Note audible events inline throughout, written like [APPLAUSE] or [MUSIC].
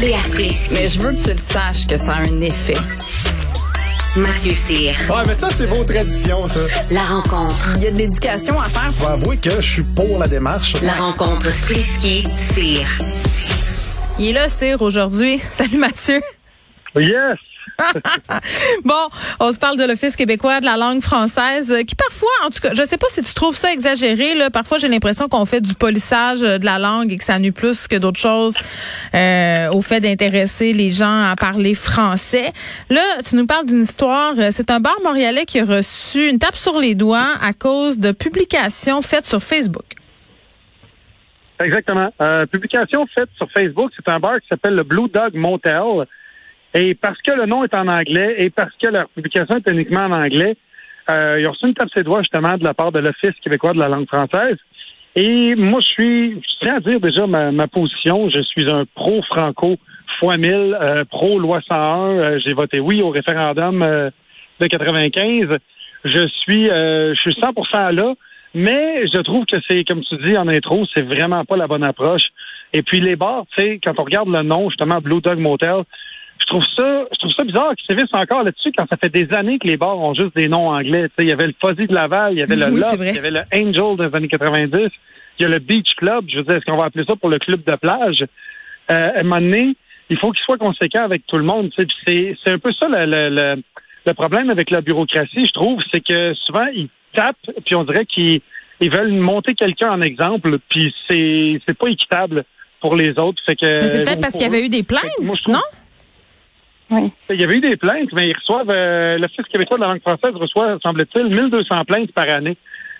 Léa Strisky. Mais je veux que tu le saches que ça a un effet. Mathieu Cyr. Ouais, mais ça, c'est vos traditions, ça. La rencontre. Il y a de l'éducation à faire. Faut avouer que je suis pour la démarche. La rencontre Strisky-Cyr. Il est là, Cyr, aujourd'hui. [LAUGHS] Salut, Mathieu. Yes! [LAUGHS] bon, on se parle de l'Office québécois de la langue française, euh, qui parfois, en tout cas, je sais pas si tu trouves ça exagéré, là, parfois j'ai l'impression qu'on fait du polissage euh, de la langue et que ça nuit plus que d'autres choses euh, au fait d'intéresser les gens à parler français. Là, tu nous parles d'une histoire, c'est un bar montréalais qui a reçu une tape sur les doigts à cause de publications faites sur Facebook. Exactement. Euh, publication sur Facebook, c'est un bar qui s'appelle le Blue Dog Motel. Et parce que le nom est en anglais et parce que la publication est uniquement en anglais, euh, ils ont reçu une tape ses doigts justement de la part de l'Office québécois de la langue française. Et moi, je suis, je tiens à dire déjà ma, ma position. Je suis un pro-franco fois mille, euh, pro-loi 101. Euh, J'ai voté oui au référendum euh, de 95. Je suis, euh, je suis 100% là. Mais je trouve que c'est, comme tu dis en intro, c'est vraiment pas la bonne approche. Et puis les bars, tu sais, quand on regarde le nom, justement, Blue Dog Motel, je trouve ça, je trouve ça bizarre qu'ils sévissent encore là-dessus quand ça fait des années que les bars ont juste des noms anglais. Tu sais, il y avait le Fuzzy de Laval, il y avait le [LAUGHS] Love, il y avait le Angel des années 90, il y a le Beach Club. Je veux dire, est-ce qu'on va appeler ça pour le club de plage? Euh, à un moment donné, il faut qu'il soit conséquent avec tout le monde. tu sais. Puis C'est, c'est un peu ça le, le, le, le problème avec la bureaucratie, je trouve, c'est que souvent ils tapent, puis on dirait qu'ils ils veulent monter quelqu'un en exemple, puis c'est c'est pas équitable pour les autres. Fait que Mais c'est peut-être parce qu'il y avait eu des plaintes, moi, je trouve- non? Il y avait eu des plaintes, mais ils reçoivent, euh, l'Office québécois de la langue française reçoit, semble-t-il, 1200 plaintes par année.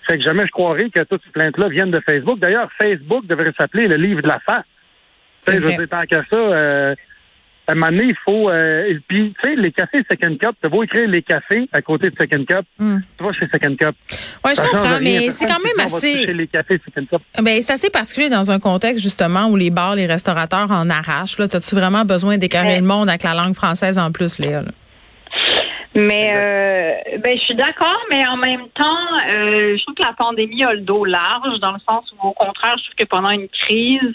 Fait que jamais je croirais que toutes ces plaintes-là viennent de Facebook. D'ailleurs, Facebook devrait s'appeler le livre de la face. Tu C'est sais, je veux dire, tant qu'à ça, euh, à un moment donné, il faut... Euh, et puis, tu sais, les cafés Second Cup, tu beau écrire les cafés à côté de Second Cup. Hmm. Tu vas chez Second Cup. Ouais, je comprends, mais c'est quand même assez. les cafés Second Cup. Ben, c'est assez particulier dans un contexte justement où les bars, les restaurateurs en arrachent. Là, t'as-tu vraiment besoin Ouais. le monde avec la langue française en plus, Léa? là? Mais euh, ben je suis d'accord, mais en même temps, euh, je trouve que la pandémie a le dos large dans le sens où au contraire, je trouve que pendant une crise,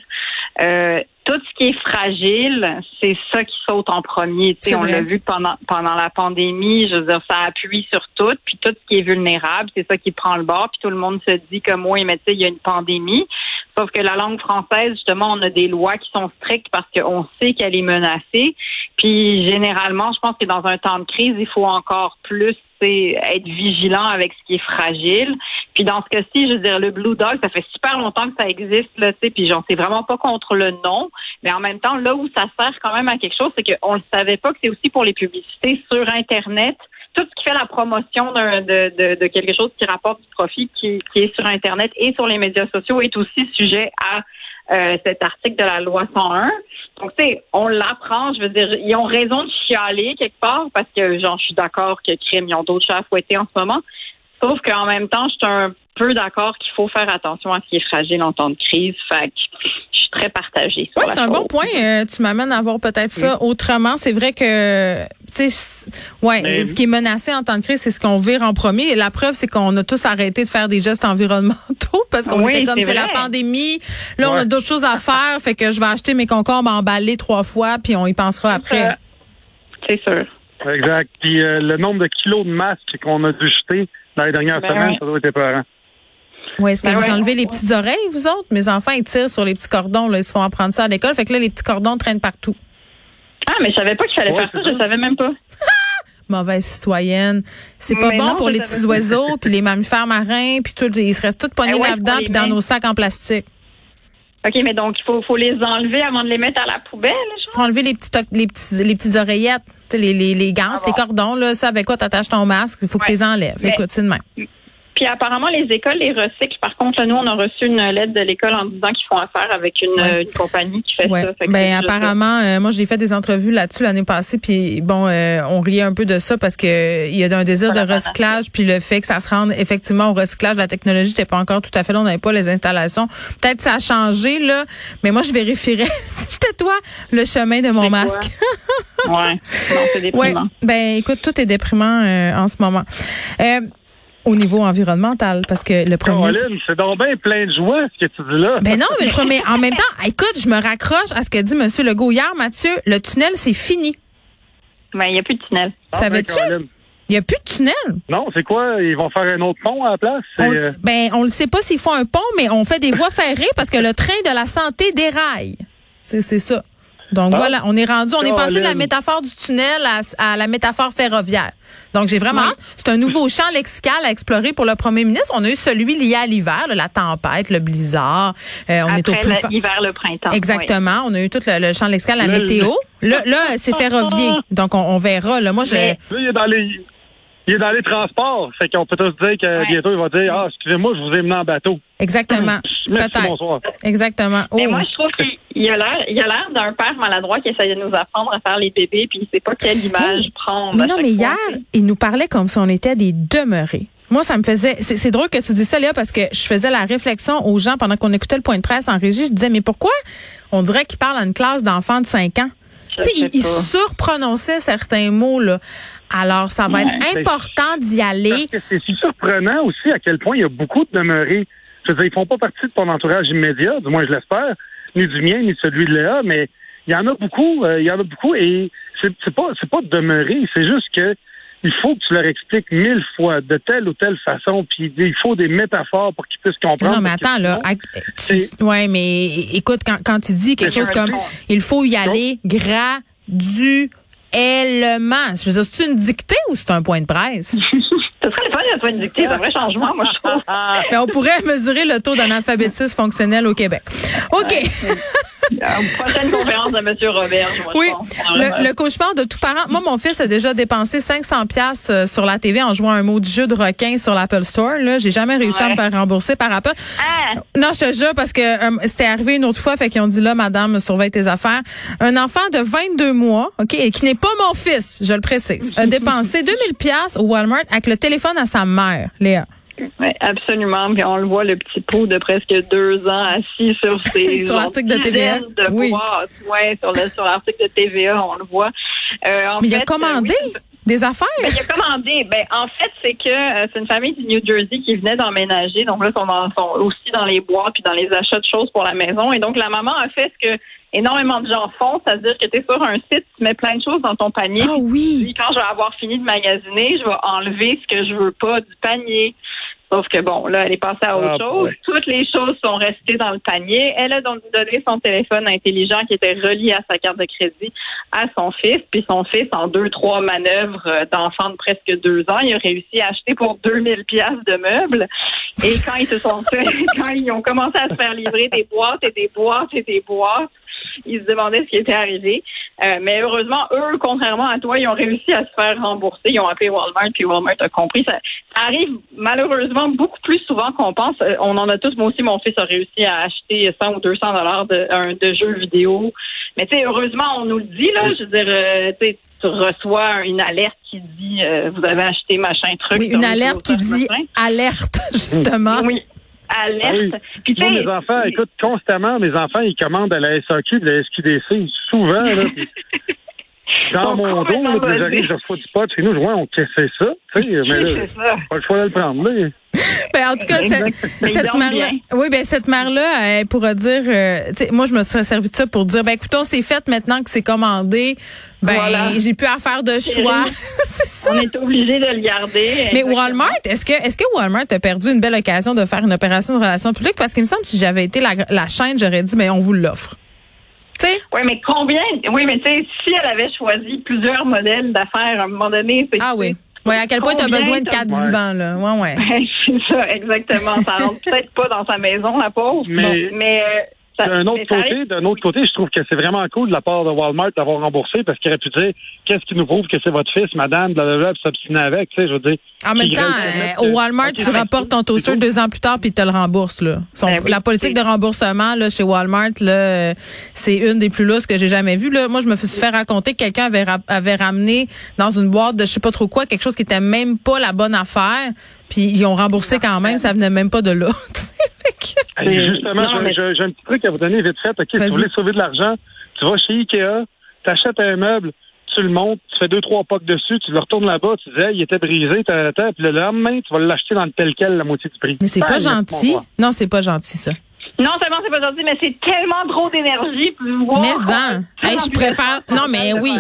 euh, tout ce qui est fragile, c'est ça qui saute en premier. On l'a vu pendant pendant la pandémie, je veux dire, ça appuie sur tout, puis tout ce qui est vulnérable, c'est ça qui prend le bord, puis tout le monde se dit comme oui, mais tu sais, il y a une pandémie. Sauf que la langue française, justement, on a des lois qui sont strictes parce qu'on sait qu'elle est menacée. Puis généralement, je pense que dans un temps de crise, il faut encore plus être vigilant avec ce qui est fragile. Puis dans ce cas-ci, je veux dire, le Blue Dog, ça fait super longtemps que ça existe, là, tu sais, puis j'en sais vraiment pas contre le nom. Mais en même temps, là où ça sert quand même à quelque chose, c'est qu'on ne savait pas que c'est aussi pour les publicités sur Internet. Tout ce qui fait la promotion de, de, de quelque chose qui rapporte du profit qui, qui est sur Internet et sur les médias sociaux est aussi sujet à euh, cet article de la loi 101. Donc, tu sais, on l'apprend. Je veux dire, ils ont raison de chialer quelque part parce que, genre, je suis d'accord que crime, ils ont d'autres chats à fouetter en ce moment. Sauf qu'en même temps, je suis un peu d'accord qu'il faut faire attention à ce qui est fragile en temps de crise. Fait que je suis très partagée. sur Oui, c'est un bon point. Euh, tu m'amènes à voir peut-être ça autrement. C'est vrai que, tu sais, ouais, Mais- ce qui est menacé en temps de crise, c'est ce qu'on vire en premier. Et la preuve, c'est qu'on a tous arrêté de faire des gestes environnementaux parce qu'on Oui, était comme c'est la pandémie. Là, on a d'autres choses à faire. Fait que je vais acheter mes concombres emballés trois fois, puis on y pensera après. C'est sûr. Exact. Puis euh, le nombre de kilos de masques qu'on a dû jeter dans les dernières Ben semaines, ouais. ça doit être épeurant. Ouais, est-ce que Ben vous ouais. enlevez les petites oreilles, vous autres? Mes enfants, ils tirent sur les petits cordons. Là, ils se font apprendre ça à l'école. Fait que là, les petits cordons traînent partout. Ah, mais je savais pas qu'il fallait Ouais, faire ça. Je savais même pas. [LAUGHS] Mauvaise citoyenne. C'est pas Mais bon non, pour les petits oiseaux, puis les mammifères marins, puis tout. Ils se restent tous pognés Eh ouais, là-dedans, puis dans nos sacs en plastique. OK, mais donc, il faut, faut les enlever avant de les mettre à la poubelle, je faut enlever les petits les petits les petites oreillettes, tu les les les gants, Ah les cordons là, ça avec quoi t'attaches ton masque, il faut que tu les enlèves. Mais- Écoute, c'est de même. Puis apparemment, les écoles les recyclent. Par contre, là, nous, on a reçu une lettre de l'école en disant qu'ils font affaire avec une, Ouais. une compagnie qui fait Ouais. ça. Fait Ben apparemment, euh, moi j'ai fait des entrevues là-dessus l'année passée, puis bon, euh, on riait un peu de ça parce que il y a un désir de recyclage, puis le fait que ça se rende effectivement au recyclage, la technologie n'était pas encore tout à fait là, on n'avait pas les installations. Peut-être que ça a changé là, mais moi je vérifierais [LAUGHS] si j'étais toi le chemin de mon masque. Ouais. C'est [LAUGHS] Ouais. Ben écoute, tout est déprimant euh, en ce moment. Euh, au niveau environnemental parce que le premier Caroline, c'est donc bien plein de joie ce que tu dis là. Ben non, mais le premier en même temps, écoute, je me raccroche à ce que dit monsieur Legault hier, Mathieu, le tunnel c'est fini. Mais il n'y a plus de tunnel. Ah, ben, savais-tu? Il y a plus de tunnel. Non, c'est quoi? Ils vont faire un autre pont à la place? On, euh, ben, on le sait pas s'ils font un pont, mais on fait des voies ferrées parce que le train de la santé déraille. C'est c'est ça. Donc Ah. voilà, on est rendu, on est passé de la métaphore du tunnel à, à la métaphore ferroviaire. Donc j'ai vraiment, hâte. c'est un nouveau champ lexical à explorer pour le premier ministre. On a eu celui lié à l'hiver, la tempête, le blizzard. Euh, on est au Après plus l'hiver, le printemps. Exactement. On a eu tout le, le champ lexical, la Le- météo. Là, là c'est ferroviaire. [LAUGHS] Donc on, on verra. Là, moi, je. Là, il est dans les. Il est dans les transports. Fait qu'on peut tous dire que Ouais. bientôt, il va dire Ah, excusez-moi, je vous ai mené en bateau. Exactement. Peut-être. bonsoir. Exactement. Mais Oh. moi, je trouve qu'il il a l'air, il a l'air d'un père maladroit qui essaie de nous apprendre à faire les bébés, puis il sait pas quelle image prendre. Mais non, mais fois. hier, il nous parlait comme si on était des demeurés. Moi, ça me faisait. C'est c'est drôle que tu dis ça, Léa, parce que je faisais la réflexion aux gens pendant qu'on écoutait le point de presse en régie. Je disais, mais pourquoi on dirait qu'il parle à une classe d'enfants de 5 ans? Je Tu sais, il, il surprononçait certains mots, là. Alors, ça va Ouais, être important d'y aller. C'est si surprenant aussi à quel point il y a beaucoup de demeurés. Je veux dire, ils font pas partie de ton entourage immédiat, du moins je l'espère, ni du mien, ni celui de Léa, mais il y en a beaucoup, euh, il y en a beaucoup, et c'est c'est pas c'est pas de demeurer, c'est juste que il faut que tu leur expliques mille fois de telle ou telle façon, puis il faut des métaphores pour qu'ils puissent comprendre. Non, mais attends, là. tu- ouais, mais écoute, quand, quand il dit quelque chose comme il faut y aller graduellement. Je veux dire, c'est une dictée ou c'est un point de presse? [LAUGHS] Ce serait le fun soit dictée, c'est un vrai changement, moi, je trouve. [LAUGHS] Mais on pourrait mesurer le taux d'analphabétisme fonctionnel au Québec. OK. Euh, Prochaine conférence de M. Robert, Oui, je. Vraiment. le, le cauchemar de tout parent. Moi, mon fils a déjà dépensé 500 pièces euh, sur la TV en jouant un mot du jeu de requin sur l'Apple Store. Là, j'ai jamais réussi à me faire rembourser par Apple. Ah! Non, je te jure parce que euh, c'était arrivé une autre fois, fait qu'ils ont dit là, madame, surveille tes affaires. Un enfant de 22 mois, ok, et qui n'est pas mon fils, je le précise, a dépensé 2000 pièces au Walmart avec le téléphone à sa mère, Léa. Oui, absolument. Puis on le voit, le petit pot de presque deux ans assis sur [LAUGHS] ses Sur l'article de TVA. de Oui. boîtes. Ouais, sur le sur l'article de TVA, on le voit. Euh, en Mais il a commandé euh, oui, des affaires. Ben, il a commandé. Ben, en fait, c'est que euh, c'est une famille du New Jersey qui venait d'emménager. Donc là, ils sont, dans- sont aussi dans les bois puis dans les achats de choses pour la maison. Et donc, la maman a fait ce que énormément de gens font, c'est-à-dire que tu es sur un site, tu mets plein de choses dans ton panier. Ah oui. Puis quand je vais avoir fini de magasiner, je vais enlever ce que je veux pas du panier. Sauf que bon, là, elle est passée à autre Ah, chose. Toutes les choses sont restées dans le panier. Elle a donc donné son téléphone intelligent qui était relié à sa carte de crédit à son fils. Puis son fils, en deux, trois manœuvres euh, d'enfant de presque deux ans, il a réussi à acheter pour 2000 pièces de meubles. Et quand ils se sont fait, [LAUGHS] quand ils ont commencé à se faire livrer des boîtes et des boîtes et des boîtes, [LAUGHS] ils se demandaient ce qui était arrivé. Euh, mais heureusement, eux, contrairement à toi, ils ont réussi à se faire rembourser. Ils ont appelé Walmart, puis Walmart a compris. Ça, ça arrive malheureusement beaucoup plus souvent qu'on pense. Euh, on en a tous. Moi aussi, mon fils a réussi à acheter 100 ou 200 dollars de, de jeux vidéo. Mais tu sais, heureusement, on nous le dit là. Je veux dire, euh, tu sais, tu reçois une alerte qui dit euh, vous avez acheté machin truc. Oui, une le alerte qui dit machin. alerte, [LAUGHS] justement. Oui, alerte. Ah oui. Puis Moi, mes enfants, écoute, constamment, mes enfants, ils commandent à la SAQ de la SQDC, souvent, là. puis [LAUGHS] Dans mon dos, là, complètement puis j'arrive, buzzés. je reçois du pot chez nous, je vois, on c'est ça, tu sais, [LAUGHS] mais là, ça. pas le choix de le prendre, là. Ben, en tout cas, cette, cette mère-là, bien. oui, ben cette mère-là, elle pourra dire, euh, moi je me serais servi de ça pour dire, ben écoutons, c'est fait maintenant que c'est commandé, ben Voilà. j'ai plus à faire de choix. [LAUGHS] c'est ça. On est obligé de le garder. Mais Exactement. Walmart, est-ce que est-ce que Walmart a perdu une belle occasion de faire une opération de relations publiques parce qu'il me semble que si j'avais été la, la chaîne, j'aurais dit, mais on vous l'offre. Oui, mais combien? Oui, mais tu sais, si elle avait choisi plusieurs modèles d'affaires à un moment donné, c'est. Ah oui. Oui, à quel point tu as besoin de quatre divans, là? Ouais, ouais. [LAUGHS] Ouais, c'est ça, exactement. Ça rentre peut-être pas dans sa maison, la pauvre. Mais- mais euh, D'un autre côté, d'un autre côté, je trouve que c'est vraiment cool de la part de Walmart d'avoir remboursé parce qu'il aurait pu dire qu'est-ce qui nous prouve que c'est votre fils, madame, blablabla, puis s'obstiner avec, tu sais, je veux dire. En même temps, euh, au que- Walmart, tu rapportes ton toaster deux ans plus tard puis ils te le remboursent. Là. Son- Ben oui, la politique de remboursement là, chez Walmart, là, euh, c'est une des plus lousses que j'ai jamais vues. Là. Moi, je me suis fait raconter que quelqu'un avait, ra- avait ramené dans une boîte de je sais pas trop quoi quelque chose qui était même pas la bonne affaire. Puis ils ont remboursé quand même, ça venait même pas de là. tu sais. Fait que- Et justement, Non, j'ai- mais- j'ai j'ai un petit truc à vous donner vite fait. OK, si vous voulez sauver de l'argent, tu vas chez Ikea, t'achètes un meuble, tu le montes, tu fais deux, trois pocs dessus, tu le retournes là-bas, tu disais, il était brisé, t'as, t'as, puis le lendemain, tu vas l'acheter dans le tel quel, la moitié du prix. Mais c'est pas gentil. Non, c'est pas gentil, ça. Non seulement c'est pas gentil, mais c'est tellement trop d'énergie. pour voir- Mais. [LAUGHS] Hey, je préfère. Non, mais oui.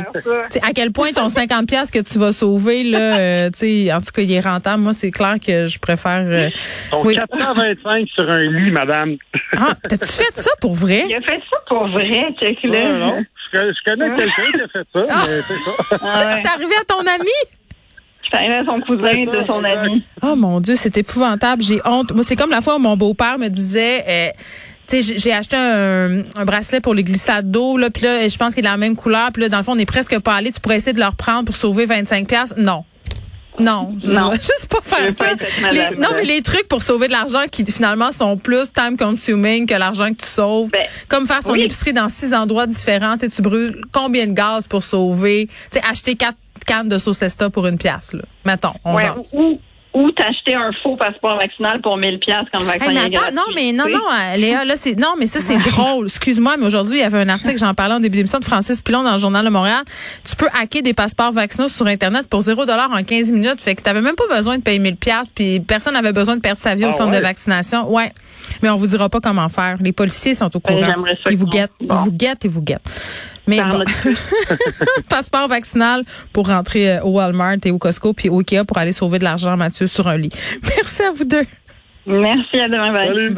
à quel point ton 50 pièces que tu vas sauver là, [LAUGHS] euh, tu sais, en tout cas, il est rentable. Moi, c'est clair que je préfère. euh, Donc, oui. 425 sur un lit, madame. Ah, t'as-tu fait ça pour vrai? Il a fait ça pour vrai, check Non, là. non. Je, je connais quelqu'un qui a fait ça, mais c'est ça. Ah ouais. [LAUGHS] T'es arrivé à ton ami? À son cousin de son ami. Oh mon Dieu, c'est épouvantable. J'ai honte. Moi, c'est comme la fois où mon beau-père me disait. euh, tu sais, j'ai- acheté un, un bracelet pour les glissades d'eau, là, puis là, je pense qu'il est de la même couleur, puis là, dans le fond, on est presque pas allé. Tu pourrais essayer de le reprendre pour sauver 25 pièces Non. Non, je Non. [LAUGHS] juste pas faire ça. pas Les- non, mais les trucs pour sauver de l'argent qui finalement sont plus time consuming que l'argent que tu sauves. Ben, Comme faire son oui. épicerie dans six endroits différents. Tu sais, tu brûles combien de gaz pour sauver? Tu sais, acheter quatre de sauce Esta pour une pièce, là. Mettons, on Ouais, ou, ou t'acheter un faux passeport vaccinal pour 1000 pièces quand le vaccin Hey, mais est gratuit. non, mais non, non, euh, Léa, là, c'est, non, mais ça, c'est drôle. Excuse-moi, mais aujourd'hui, il y avait un article, j'en parlais en début d'émission de Francis Pilon dans le Journal de Montréal. Tu peux hacker des passeports vaccinaux sur Internet pour 0 en 15 minutes. Fait que t'avais même pas besoin de payer 1000 pièces puis personne n'avait besoin de perdre sa vie au Ah centre ouais? de vaccination. Ouais. Mais on vous dira pas comment faire. Les policiers sont au Ben, courant. ça Ils vous guettent, bon. ils vous guettent, ils vous guettent. Mais bon, [LAUGHS] passeport vaccinal pour rentrer euh, au Walmart et au Costco puis au Ikea pour aller sauver de l'argent, Mathieu, sur un lit. [LAUGHS] Merci à vous deux. Merci, à demain, bye. Salut.